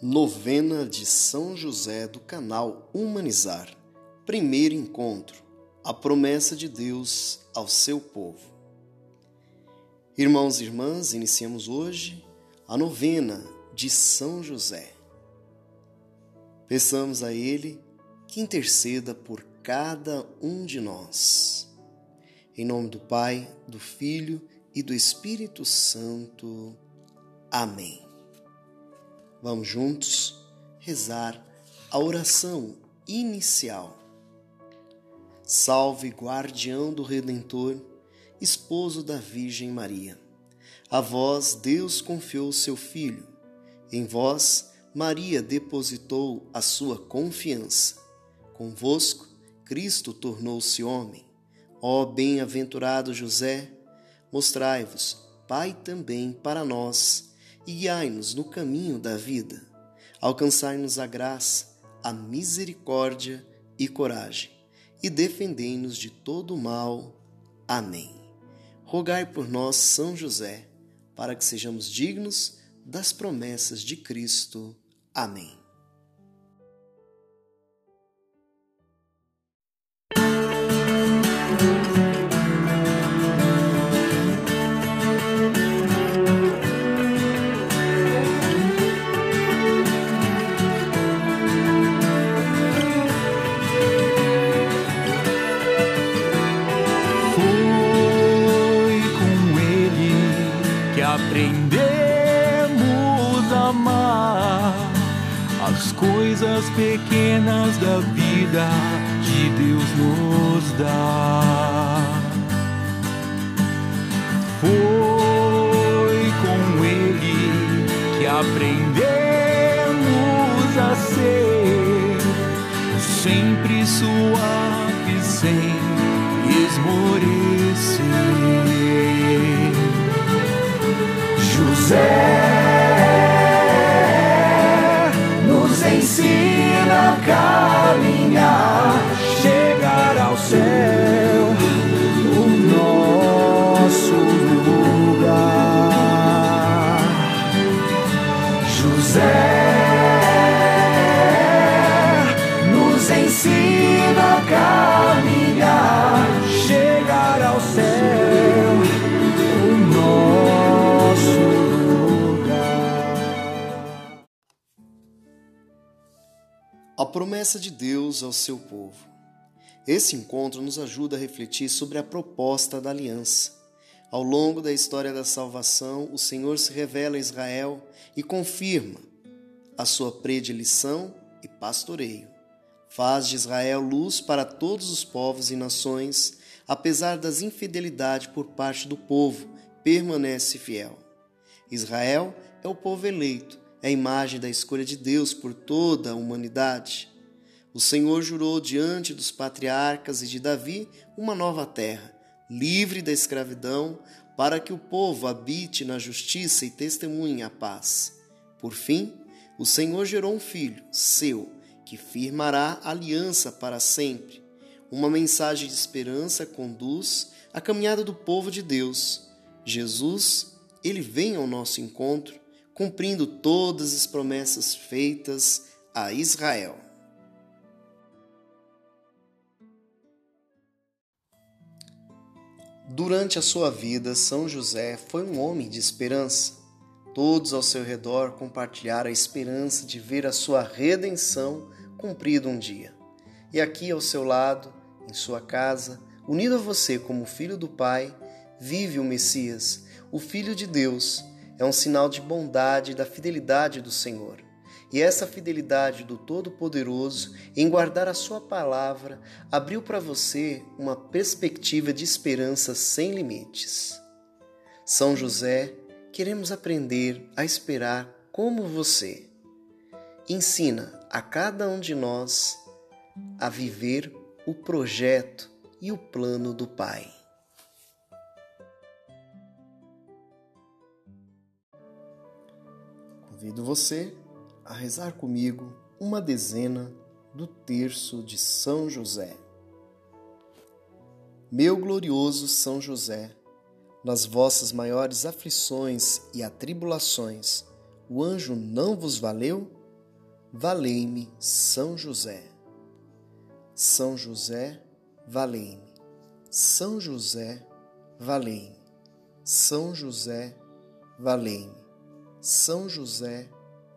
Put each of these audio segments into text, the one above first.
Novena de São José do canal Humanizar. Primeiro encontro. A promessa de Deus ao seu povo. Irmãos e irmãs, iniciamos hoje a novena de São José. Peçamos a Ele que interceda por cada um de nós. Em nome do Pai, do Filho e do Espírito Santo. Amém. Vamos juntos rezar a oração inicial. Salve, guardião do Redentor, esposo da Virgem Maria. A vós Deus confiou seu Filho. Em vós Maria depositou a sua confiança. Convosco Cristo tornou-se homem. Ó bem-aventurado José, mostrai-vos Pai também para nós guiai-nos no caminho da vida. Alcançai-nos a graça, a misericórdia e coragem, e defendei-nos de todo o mal. Amém. Rogai por nós, São José, para que sejamos dignos das promessas de Cristo. Amém. As coisas pequenas da vida que Deus nos dá. Foi com Ele que aprendemos a ser sempre suave sem esmorecer. José nos ensina a caminhar, chegar ao céu, o nosso A promessa de Deus ao seu povo. Esse encontro nos ajuda a refletir sobre a proposta da aliança. Ao longo da história da salvação, o Senhor se revela a Israel e confirma a sua predileção e pastoreio. Faz de Israel luz para todos os povos e nações, apesar das infidelidades por parte do povo, permanece fiel. Israel é o povo eleito, é a imagem da escolha de Deus por toda a humanidade. O Senhor jurou diante dos patriarcas e de Davi uma nova terra, livre da escravidão, para que o povo habite na justiça e testemunhe a paz. Por fim, o Senhor gerou um filho, seu, que firmará aliança para sempre. Uma mensagem de esperança conduz a caminhada do povo de Deus. Jesus, ele vem ao nosso encontro cumprindo todas as promessas feitas a Israel. Durante a sua vida, São José foi um homem de esperança. Todos ao seu redor compartilharam a esperança de ver a sua redenção cumprida um dia. E aqui ao seu lado, em sua casa, unido a você como filho do Pai, vive o Messias, o Filho de Deus é um sinal de bondade e da fidelidade do Senhor. E essa fidelidade do Todo-Poderoso em guardar a Sua palavra abriu para você uma perspectiva de esperança sem limites. São José, queremos aprender a esperar como você. Ensina a cada um de nós a viver o projeto e o plano do Pai. Convido você a rezar comigo uma dezena do terço de São José. Meu glorioso São José, nas vossas maiores aflições e atribulações, o anjo não vos valeu? valei-me São José. São José, valei-me. São José, valei-me. São José, valei-me. São José,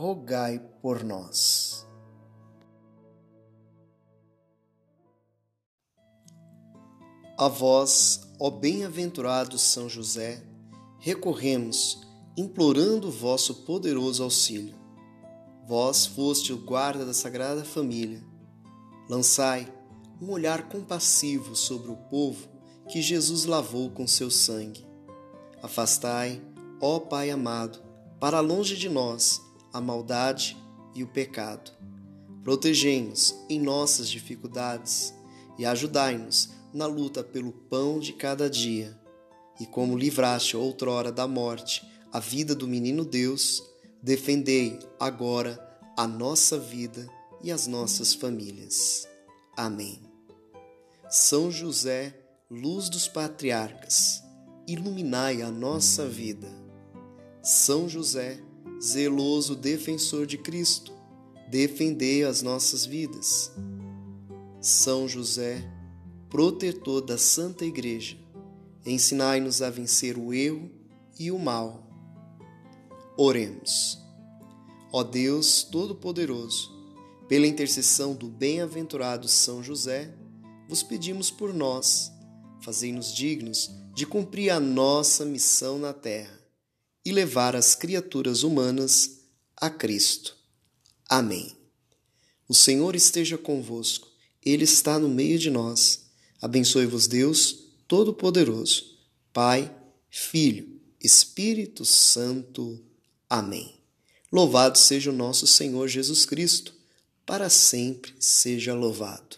rogai por nós. A vós, ó bem-aventurado São José, recorremos, implorando vosso poderoso auxílio Vós foste o guarda da Sagrada Família. Lançai um olhar compassivo sobre o povo que Jesus lavou com seu sangue. Afastai, ó Pai amado, para longe de nós a maldade e o pecado. Protegei-nos em nossas dificuldades e ajudai-nos na luta pelo pão de cada dia. E como livraste outrora da morte a vida do menino Deus, defendei agora a nossa vida e as nossas famílias. Amém. São José, luz dos patriarcas, iluminai a nossa vida. São José, zeloso defensor de Cristo, defendei as nossas vidas. São José, protetor da Santa Igreja, ensinai-nos a vencer o erro e o mal Oremos. Ó Deus Todo-Poderoso, pela intercessão do bem-aventurado São José, vos pedimos por nós, fazei-nos dignos de cumprir a nossa missão na terra e levar as criaturas humanas a Cristo. Amém. O Senhor esteja convosco, Ele está no meio de nós. Abençoe-vos, Deus Todo-Poderoso, Pai, Filho, Espírito Santo. Amém. Louvado seja o nosso Senhor Jesus Cristo, para sempre seja louvado.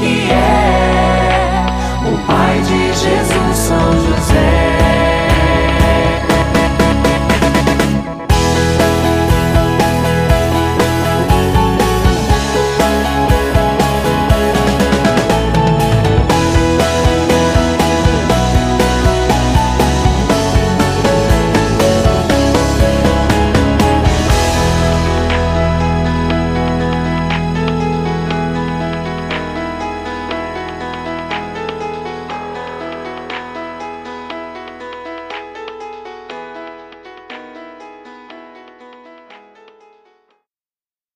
Yeah.